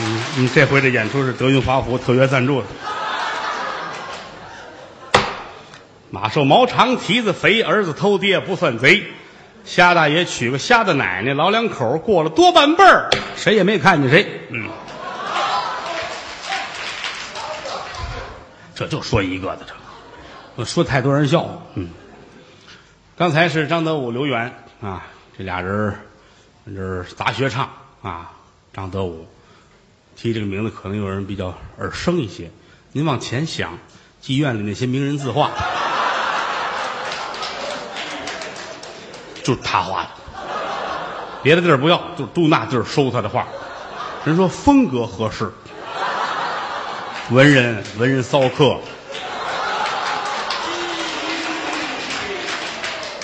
嗯嗯，这回这演出是德云华府特约赞助的。马瘦毛长，蹄子肥，儿子偷爹不算贼。瞎大爷娶个瞎的奶奶，老两口过了多半辈儿，谁也没看见谁。嗯，这就说一个的，这我说太多人笑话。嗯，刚才是张德武、刘源啊，这俩人这是杂学唱啊。张德武提这个名字，可能有人比较耳生一些。您往前想，妓院里那些名人字画。就是他画的，别的地儿不要，就都那地儿收他的画。人说风格合适，文人文人骚客，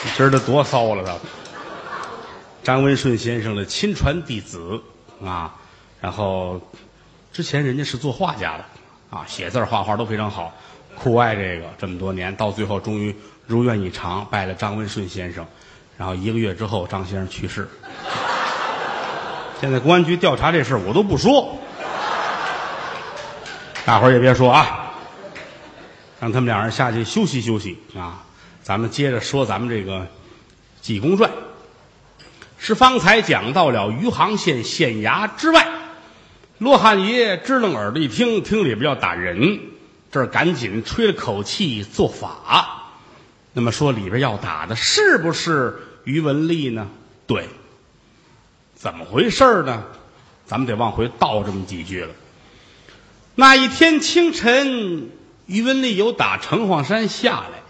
你知道多骚了他。张文顺先生的亲传弟子啊，然后之前人家是做画家的啊，写字画画都非常好，酷爱这个这么多年，到最后终于如愿以偿，拜了张文顺先生。然后一个月之后，张先生去世。现在公安局调查这事我都不说，大伙儿也别说啊，让他们两人下去休息休息啊。咱们接着说咱们这个《济公传》，是方才讲到了余杭县县衙之外，罗汉爷支棱耳朵一听，听里边要打人，这儿赶紧吹了口气做法。那么说里边要打的是不是于文丽呢？对，怎么回事呢？咱们得往回倒这么几句了。那一天清晨，于文丽有打城隍山下来，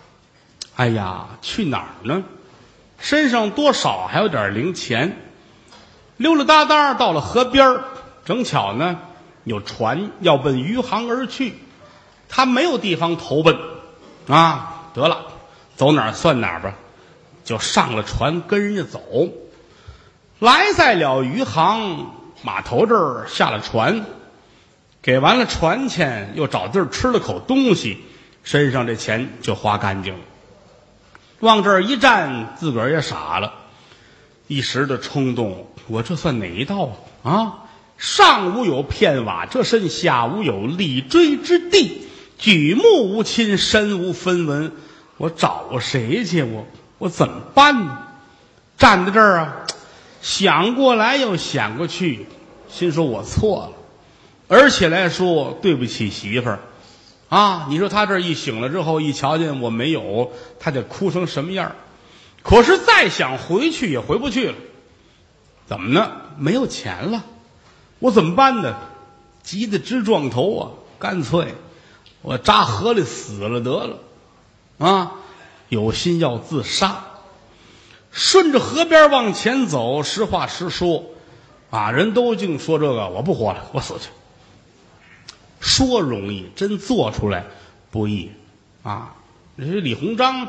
哎呀，去哪儿呢？身上多少还有点零钱，溜溜达达到了河边儿正巧呢有船要奔余杭而去，他没有地方投奔，啊，得了。走哪儿算哪儿吧，就上了船跟人家走，来在了余杭码头这儿下了船，给完了船钱，又找地儿吃了口东西，身上这钱就花干净了。往这儿一站，自个儿也傻了，一时的冲动，我这算哪一道啊？上无有片瓦遮身，下无有立锥之地，举目无亲，身无分文。我找谁去？我我怎么办呢？站在这儿啊，想过来又想过去，心说我错了，而且来说对不起媳妇儿啊！你说他这一醒了之后，一瞧见我没有，他得哭成什么样可是再想回去也回不去了，怎么呢？没有钱了，我怎么办呢？急得直撞头啊！干脆我扎河里死了得了。啊，有心要自杀，顺着河边往前走。实话实说，啊，人都净说这个，我不活了，我死去。说容易，真做出来不易啊！你说李鸿章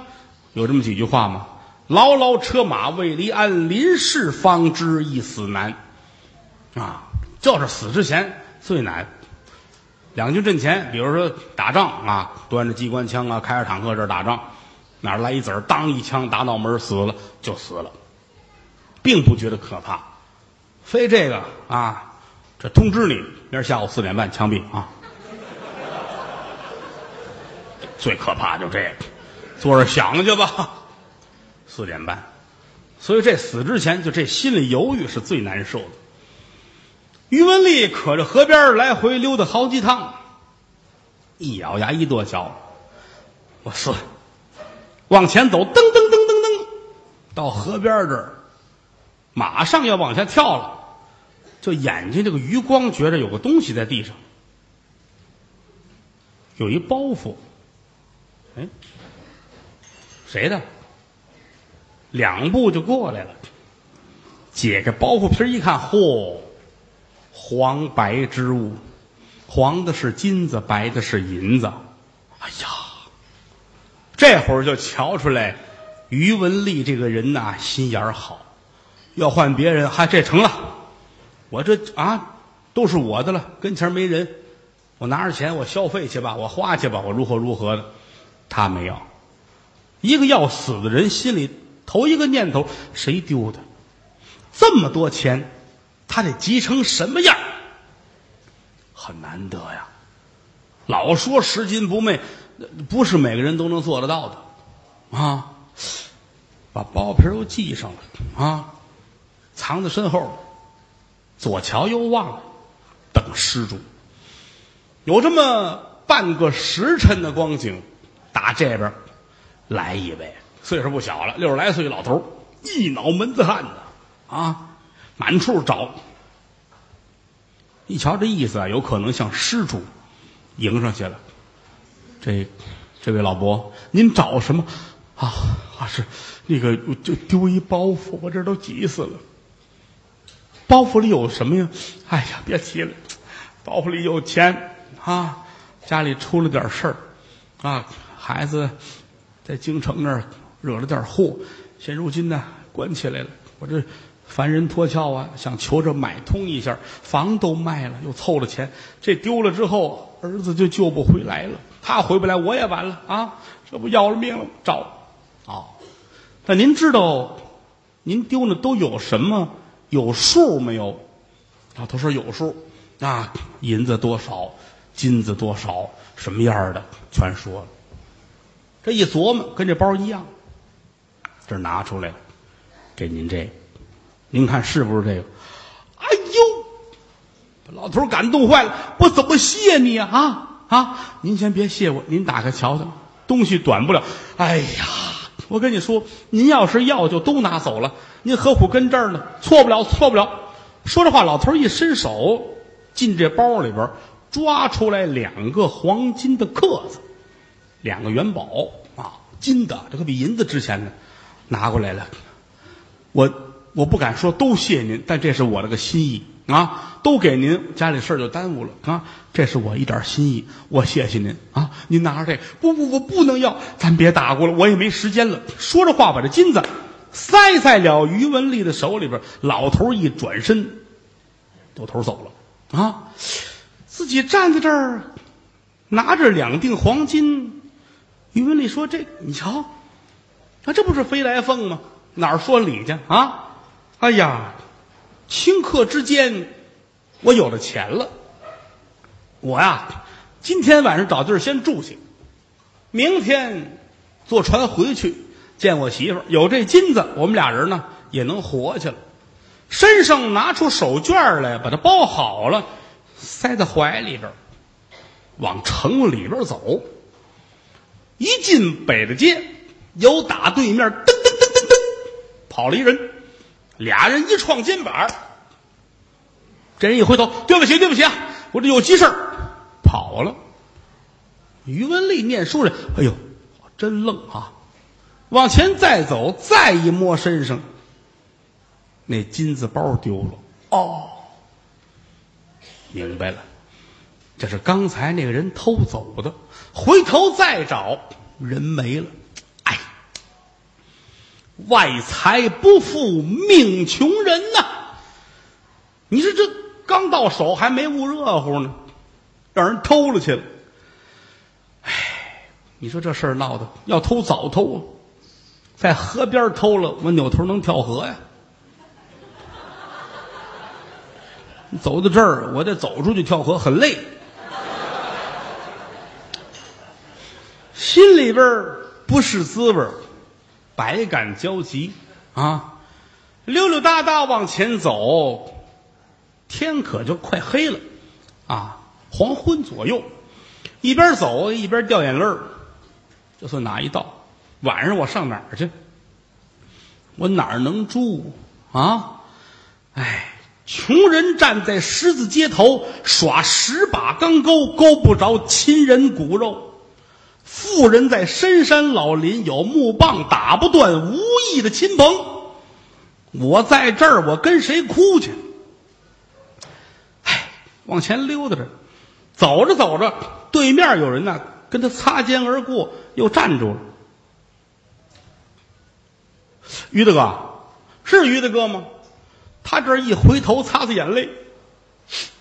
有这么几句话吗？牢牢车马未离鞍，临事方知一死难。啊，就是死之前最难。两军阵前，比如说打仗啊，端着机关枪啊，开着坦克这打仗，哪来一子儿，当一枪打脑门死了就死了，并不觉得可怕。非这个啊，这通知你，明儿下午四点半枪毙啊！最可怕就这个，坐着想去吧，四点半。所以这死之前，就这心里犹豫是最难受的。于文丽可着河边来回溜达好几趟，一咬牙一跺脚，我死，往前走，噔噔噔噔噔，到河边这儿，马上要往下跳了，就眼睛这个余光觉着有个东西在地上，有一包袱，哎，谁的？两步就过来了，解开包袱皮一看，嚯！黄白之物，黄的是金子，白的是银子。哎呀，这会儿就瞧出来，于文丽这个人呐，心眼儿好。要换别人，嗨，这成了，我这啊都是我的了，跟前没人，我拿着钱，我消费去吧，我花去吧，我如何如何的。他没有，一个要死的人心里头一个念头，谁丢的？这么多钱。他得急成什么样？很难得呀。老说拾金不昧，不是每个人都能做得到的啊。把包皮又系上了啊，藏在身后，左瞧右望，等施主。有这么半个时辰的光景，打这边来一位，岁数不小了，六十来岁老头一脑门子汗呢啊，满处找。一瞧这意思啊，有可能向施主迎上去了。这这位老伯，您找什么啊？啊是。那个就丢一包袱，我这都急死了。包袱里有什么呀？哎呀，别提了，包袱里有钱啊！家里出了点事儿啊，孩子在京城那儿惹了点祸，现如今呢关起来了。我这凡人脱壳啊，想求着买通一下，房都卖了，又凑了钱。这丢了之后，儿子就救不回来了，他回不来，我也完了啊！这不要了命了，找啊！那您知道，您丢的都有什么有数没有？老头说有数啊，银子多少，金子多少，什么样的全说了。这一琢磨，跟这包一样，这拿出来了，给您这，您看是不是这个？哎呦，老头感动坏了，我怎么谢你啊？啊啊！您先别谢我，您打开瞧瞧，东西短不了。哎呀！我跟你说，您要是要，就都拿走了。您何苦跟这儿呢？错不了，错不了。说这话，老头一伸手进这包里边，抓出来两个黄金的克子，两个元宝啊，金的，这可比银子值钱呢。拿过来了，我我不敢说都谢您，但这是我的个心意。啊，都给您，家里事儿就耽误了啊！这是我一点心意，我谢谢您啊！您拿着这，不不，我不能要，咱别打过了，我也没时间了。说着话，把这金子塞在了于文丽的手里边。老头一转身，扭头走了啊！自己站在这儿，拿着两锭黄金。于文丽说：“这你瞧，啊，这不是飞来凤吗？哪儿说理去啊？哎呀！”顷刻之间，我有了钱了。我呀，今天晚上找地儿先住去，明天坐船回去见我媳妇儿。有这金子，我们俩人呢也能活去了。身上拿出手绢来，把它包好了，塞在怀里边，往城里边走。一进北大街，有打对面噔噔噔噔噔跑了一人。俩人一撞肩膀，这人一回头，对不起，对不起啊，我这有急事跑了。于文丽念书人，哎呦，真愣啊！往前再走，再一摸身上，那金子包丢了。哦，明白了，这是刚才那个人偷走的。回头再找，人没了。外财不富，命穷人呐！你说这刚到手还没捂热乎呢，让人偷了去了。哎，你说这事儿闹的，要偷早偷啊，在河边偷了，我扭头能跳河呀。走到这儿，我得走出去跳河，很累，心里边不是滋味百感交集，啊，溜溜达达往前走，天可就快黑了，啊，黄昏左右，一边走一边掉眼泪儿，这算哪一道？晚上我上哪儿去？我哪儿能住啊？哎，穷人站在十字街头耍十把钢钩，钩不着亲人骨肉。富人在深山老林有木棒打不断无义的亲朋，我在这儿我跟谁哭去？唉，往前溜达着，走着走着，对面有人呢，跟他擦肩而过，又站住了。于大哥，是于大哥吗？他这一回头，擦擦眼泪，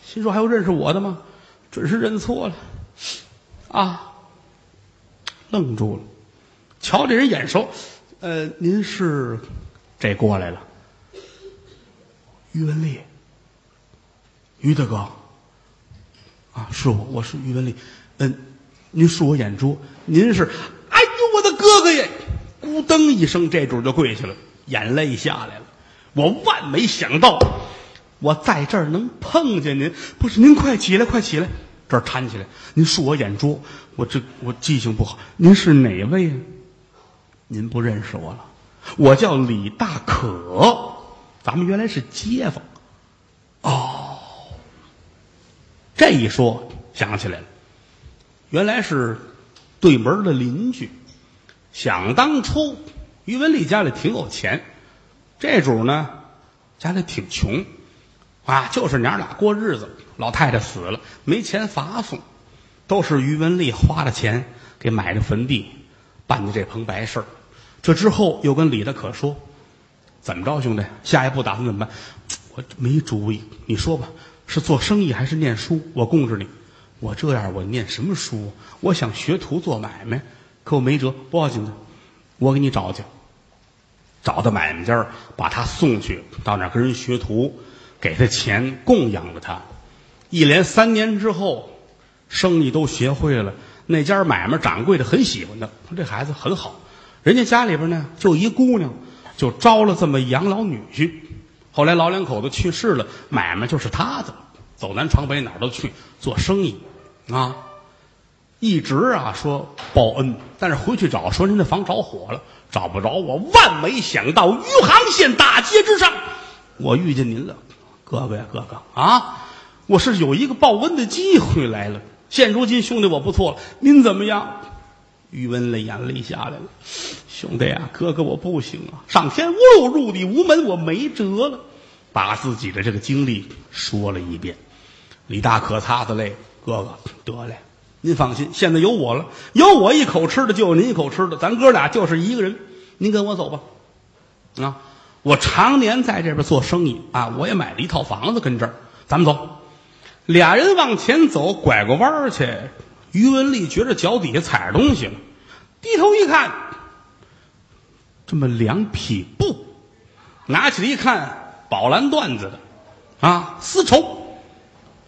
心说还有认识我的吗？准是认错了，啊。愣住了，瞧这人眼熟，呃，您是这过来了，于文丽，于大哥，啊，是我，我是于文丽。嗯，您恕我眼拙，您是？哎呦，我的哥哥呀！咕噔一声，这主就跪下了，眼泪下来了。我万没想到，我在这儿能碰见您。不是，您快起来，快起来！这儿搀起来，您恕我眼拙，我这我记性不好。您是哪位呀？您不认识我了？我叫李大可，咱们原来是街坊。哦，这一说想起来了，原来是对门的邻居。想当初，于文丽家里挺有钱，这主呢家里挺穷，啊，就是娘俩过日子。老太太死了，没钱发送，都是于文丽花的钱给买的坟地，办的这棚白事儿。这之后又跟李大可说：“怎么着，兄弟，下一步打算怎么办？”我没主意，你说吧，是做生意还是念书？我供着你。我这样，我念什么书？我想学徒做买卖。可我没辙，不要紧的，我给你找去。找到买卖家把他送去，到那跟人学徒，给他钱供养着他。一连三年之后，生意都学会了。那家买卖掌柜的很喜欢他，说这孩子很好。人家家里边呢就一姑娘，就招了这么养老女婿。后来老两口子去世了，买卖就是他的，走南闯北哪儿都去做生意，啊。一直啊说报恩，但是回去找说您的房着火了，找不着我。万没想到余杭县大街之上，我遇见您了，哥哥呀哥哥啊！我是有一个报恩的机会来了。现如今兄弟我不错了，您怎么样？余文的眼泪下来了，兄弟啊哥哥我不行啊，上天无路入地无门，我没辙了。把自己的这个经历说了一遍。李大可擦擦泪，哥哥得嘞。您放心，现在有我了，有我一口吃的，就有您一口吃的，咱哥俩就是一个人。您跟我走吧，啊，我常年在这边做生意啊，我也买了一套房子跟这儿，咱们走。俩人往前走，拐过弯儿去，于文丽觉着脚底下踩着东西了，低头一看，这么两匹布，拿起来一看，宝蓝缎子的，啊，丝绸，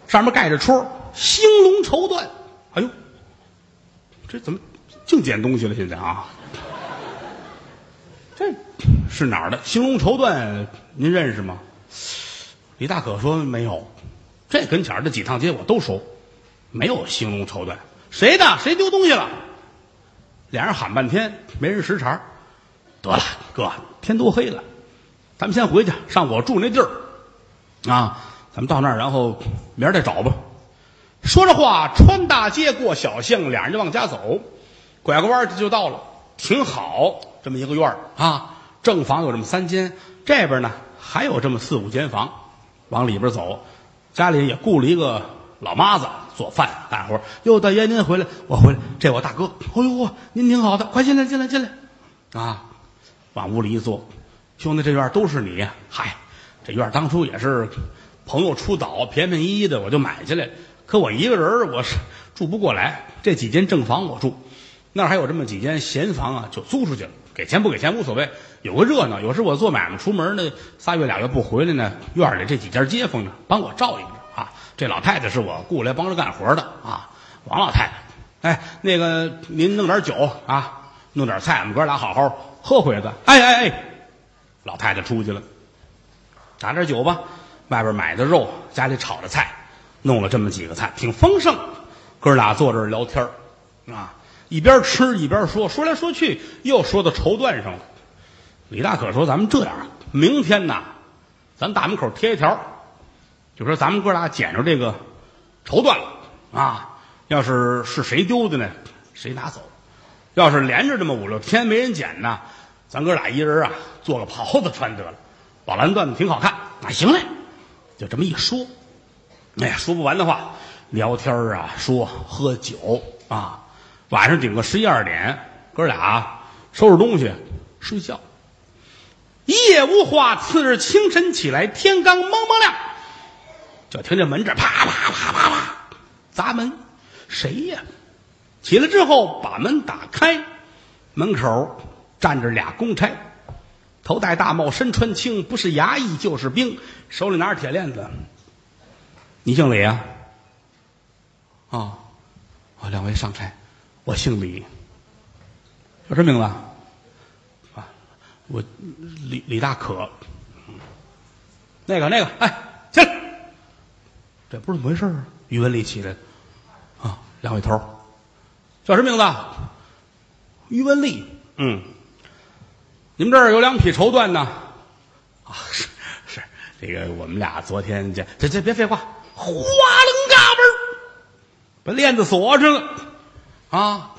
上面盖着戳，兴隆绸缎。哎呦，这怎么净捡东西了？现在啊，是哪儿的？兴隆绸缎，您认识吗？李大可说没有，这跟前儿这几趟街我都熟，没有兴隆绸缎，谁的？谁丢东西了？俩人喊半天，没人识茬得了，哥，天都黑了，咱们先回去，上我住那地儿啊，咱们到那儿，然后明儿再找吧。说着话，穿大街过小巷，俩人就往家走。拐个弯就到了，挺好，这么一个院儿啊。正房有这么三间，这边呢还有这么四五间房。往里边走，家里也雇了一个老妈子做饭干活。哟，大爷您回来，我回来，这我大哥。哎呦，您挺好的，快进来，进来，进来。啊，往屋里一坐，兄弟，这院都是你呀。嗨，这院当初也是朋友出岛，便便宜宜的，我就买下来。可我一个人我是住不过来。这几间正房我住，那还有这么几间闲房啊，就租出去了。给钱不给钱无所谓，有个热闹。有时我做买卖出门呢，仨月俩月不回来呢，院里这几家街坊呢帮我照应着啊。这老太太是我雇来帮着干活的啊，王老太太。哎，那个您弄点酒啊，弄点菜，我们哥俩好好喝会子。哎哎哎，老太太出去了，打点酒吧。外边买的肉，家里炒的菜。弄了这么几个菜，挺丰盛。哥俩坐这聊天啊，一边吃一边说，说来说去又说到绸缎上了。李大可说：“咱们这样，明天呐，咱大门口贴一条，就说咱们哥俩捡着这个绸缎了啊。要是是谁丢的呢，谁拿走。要是连着这么五六天没人捡呢，咱哥俩一人啊做个袍子穿得了。宝蓝缎子挺好看啊，行嘞，就这么一说。”哎呀，说不完的话，聊天啊，说喝酒啊，晚上顶个十一二点，哥俩收拾东西睡觉。一夜无话，次日清晨起来，天刚蒙蒙亮，就听见门这啪啪啪啪啪砸门，谁呀？起来之后把门打开，门口站着俩公差，头戴大帽，身穿青，不是衙役就是兵，手里拿着铁链子。你姓李啊？啊，啊，两位上差，我姓李，叫什么名字？啊，我李李大可。那个那个，哎，起来！这不是怎么回事啊？于文丽起来，啊，两位头，叫什么名字？于文丽。嗯，你们这儿有两匹绸缎呢？啊，是是，这个我们俩昨天这这这别废话，哗楞嘎嘣把链子锁上了，啊，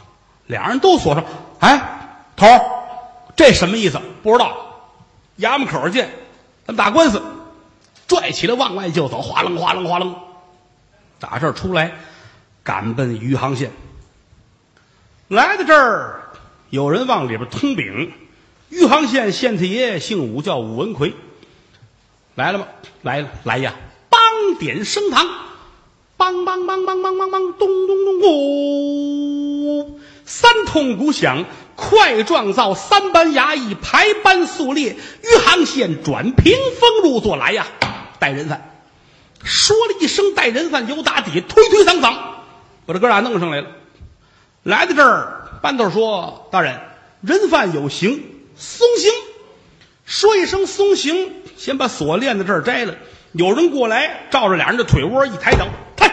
俩人都锁上。哎，头儿，这什么意思？不知道。衙门口见，咱们打官司。拽起来往外就走，哗楞哗楞哗楞，打这儿出来，赶奔余杭县。来到这儿，有人往里边通禀：余杭县县太爷姓武，叫武文奎。来了吗？来了，来呀！帮点升堂，梆梆梆梆梆梆梆，咚咚咚，鼓，三通鼓响，快状造三班衙役排班肃列，余杭县转屏风入座来呀！带人犯，说了一声“带人犯”，由打底推推搡搡，把这哥俩弄上来了。来到这儿，班头说：“大人，人犯有刑，松刑。”说一声“松刑”，先把锁链在这儿摘了。有人过来，照着俩人的腿窝一抬脚，抬，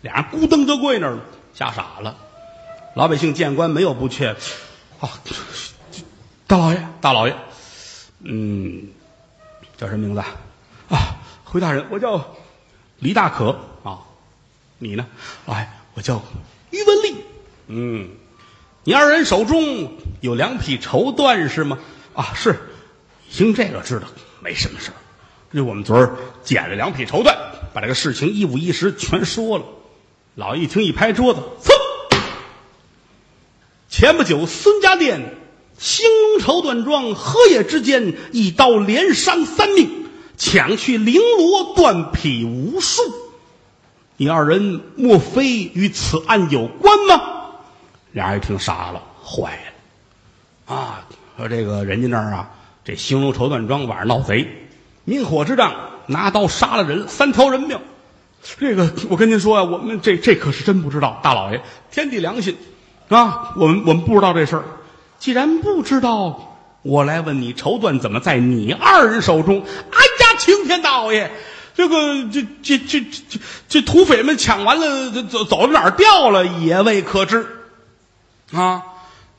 俩人咕噔就跪那儿了，吓傻了。老百姓见官没有不怯，啊，大老爷，大老爷，嗯，叫什么名字？啊，回大人，我叫李大可啊，你呢？哎，我叫于文丽。嗯，你二人手中有两匹绸缎是吗？啊，是，听这个知道没什么事儿。就我们昨儿捡了两匹绸缎，把这个事情一五一十全说了。老一听，一拍桌子，噌！前不久孙家店兴隆绸缎庄荷叶之间一刀连伤三命。抢去绫罗断匹无数，你二人莫非与此案有关吗？俩人一听傻了，坏了，啊！说这个人家那儿啊，这兴隆绸缎庄晚上闹贼，明火之仗，拿刀杀了人，三条人命。这个我跟您说呀，我们这这可是真不知道，大老爷，天地良心啊！我们我们不知道这事儿，既然不知道，我来问你，绸缎怎么在你二人手中？哎呀！青天大老爷，这个这这这这这土匪们抢完了，走走到哪儿掉了也未可知，啊！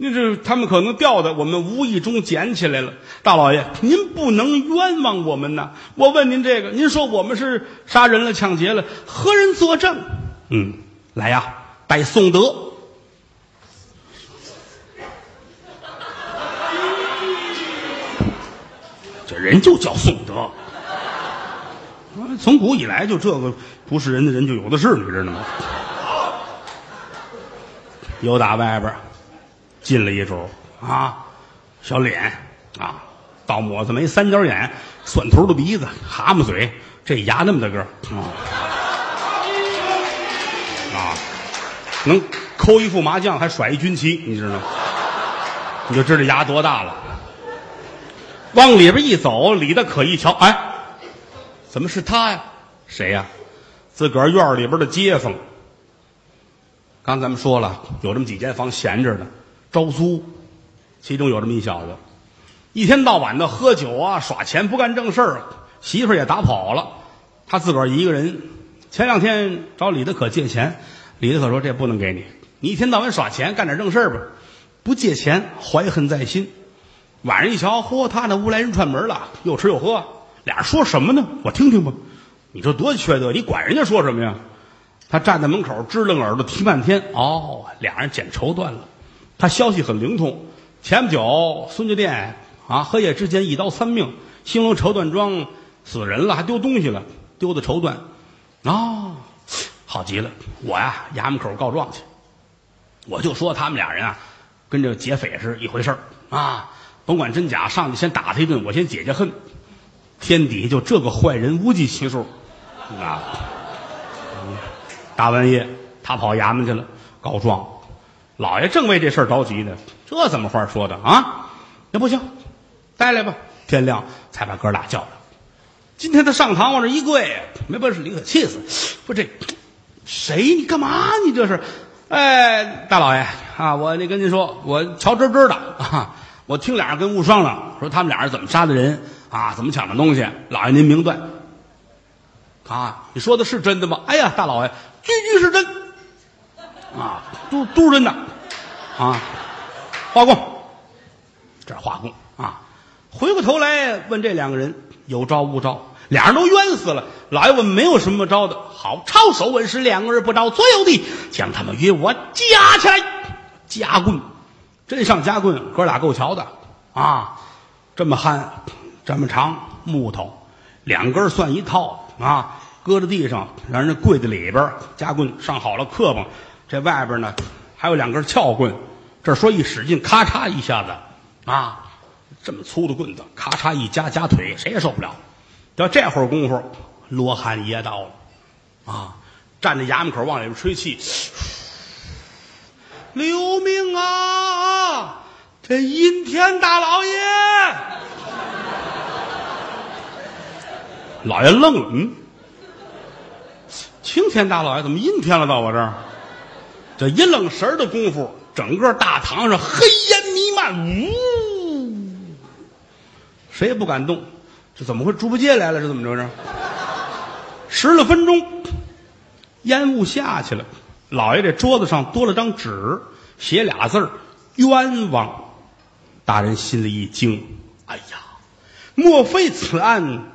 那这他们可能掉的，我们无意中捡起来了。大老爷，您不能冤枉我们呐！我问您这个，您说我们是杀人了、抢劫了，何人作证？嗯，来呀，带宋德，这人就叫宋德。从古以来就这个不是人的人就有的是，你知道吗？又打外边进了一主啊，小脸啊，倒抹子眉，三角眼，蒜头的鼻子，蛤蟆嘴，这牙那么大个啊啊，能抠一副麻将，还甩一军旗，你知道吗？你就知道牙多大了。往里边一走，李大可一瞧，哎。怎么是他呀？谁呀？自个儿院里边的街坊。刚咱们说了，有这么几间房闲着呢，招租。其中有这么一小子，一天到晚的喝酒啊，耍钱，不干正事儿，媳妇儿也打跑了，他自个儿一个人。前两天找李德可借钱，李德可说：“这不能给你，你一天到晚耍钱，干点正事儿吧。”不借钱，怀恨在心。晚上一瞧，嚯，他那屋来人串门了，又吃又喝。俩人说什么呢？我听听吧。你这多缺德！你管人家说什么呀？他站在门口支棱耳朵听半天。哦，俩人捡绸缎了。他消息很灵通。前不久孙家店啊，荷叶之间一刀三命，兴隆绸缎庄死人了，还丢东西了，丢的绸缎。啊，好极了！我呀，衙门口告状去。我就说他们俩人啊，跟这劫匪是一回事儿啊。甭管真假，上去先打他一顿，我先解解恨。天底下就这个坏人无计其数，啊！大半夜他跑衙门去了告状，老爷正为这事儿着急呢。这怎么话说的啊？那不行，带来吧。天亮才把哥俩叫来。今天他上堂往这一跪，没本事，李可气死。不这谁？你干嘛？你这是？哎，大老爷啊，我那跟您说，我瞧真真的啊，我听俩人跟屋商量，说他们俩人怎么杀的人啊，怎么抢的东西。老爷您明断啊，你说的是真的吗？哎呀，大老爷，句句是真啊，都都是真的啊。花工，这是花工啊。回过头来问这两个人有招无招，俩人都冤死了。老爷问没有什么招的，好，抄手问是两个人不招，左右的将他们与我夹起来，夹棍，真上夹棍，哥俩够瞧的啊！这么憨，这么长木头，两根算一套啊，搁在地上，让人跪在里边，夹棍上好了磕碰，这外边呢还有两根撬棍，这说一使劲，咔嚓一下子啊，这么粗的棍子，咔嚓一夹夹腿，谁也受不了。到这会儿功夫。罗汉爷到了，啊，站在衙门口往里边吹气，留命啊！这阴天大老爷，老爷愣了，嗯，晴天大老爷怎么阴天了？到我这儿，这一愣神的功夫，整个大堂上黑烟弥漫，呜，谁也不敢动。这怎么会？猪八戒来了？是怎么着？是？十来分钟，烟雾下去了。老爷这桌子上多了张纸，写俩字儿“冤枉”。大人心里一惊：“哎呀，莫非此案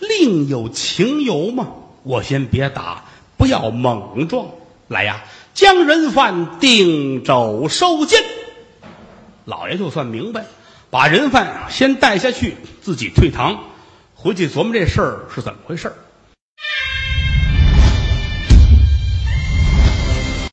另有情由吗？”我先别打，不要莽撞。来呀，将人犯定州收监。老爷就算明白，把人犯先带下去，自己退堂，回去琢磨这事儿是怎么回事儿。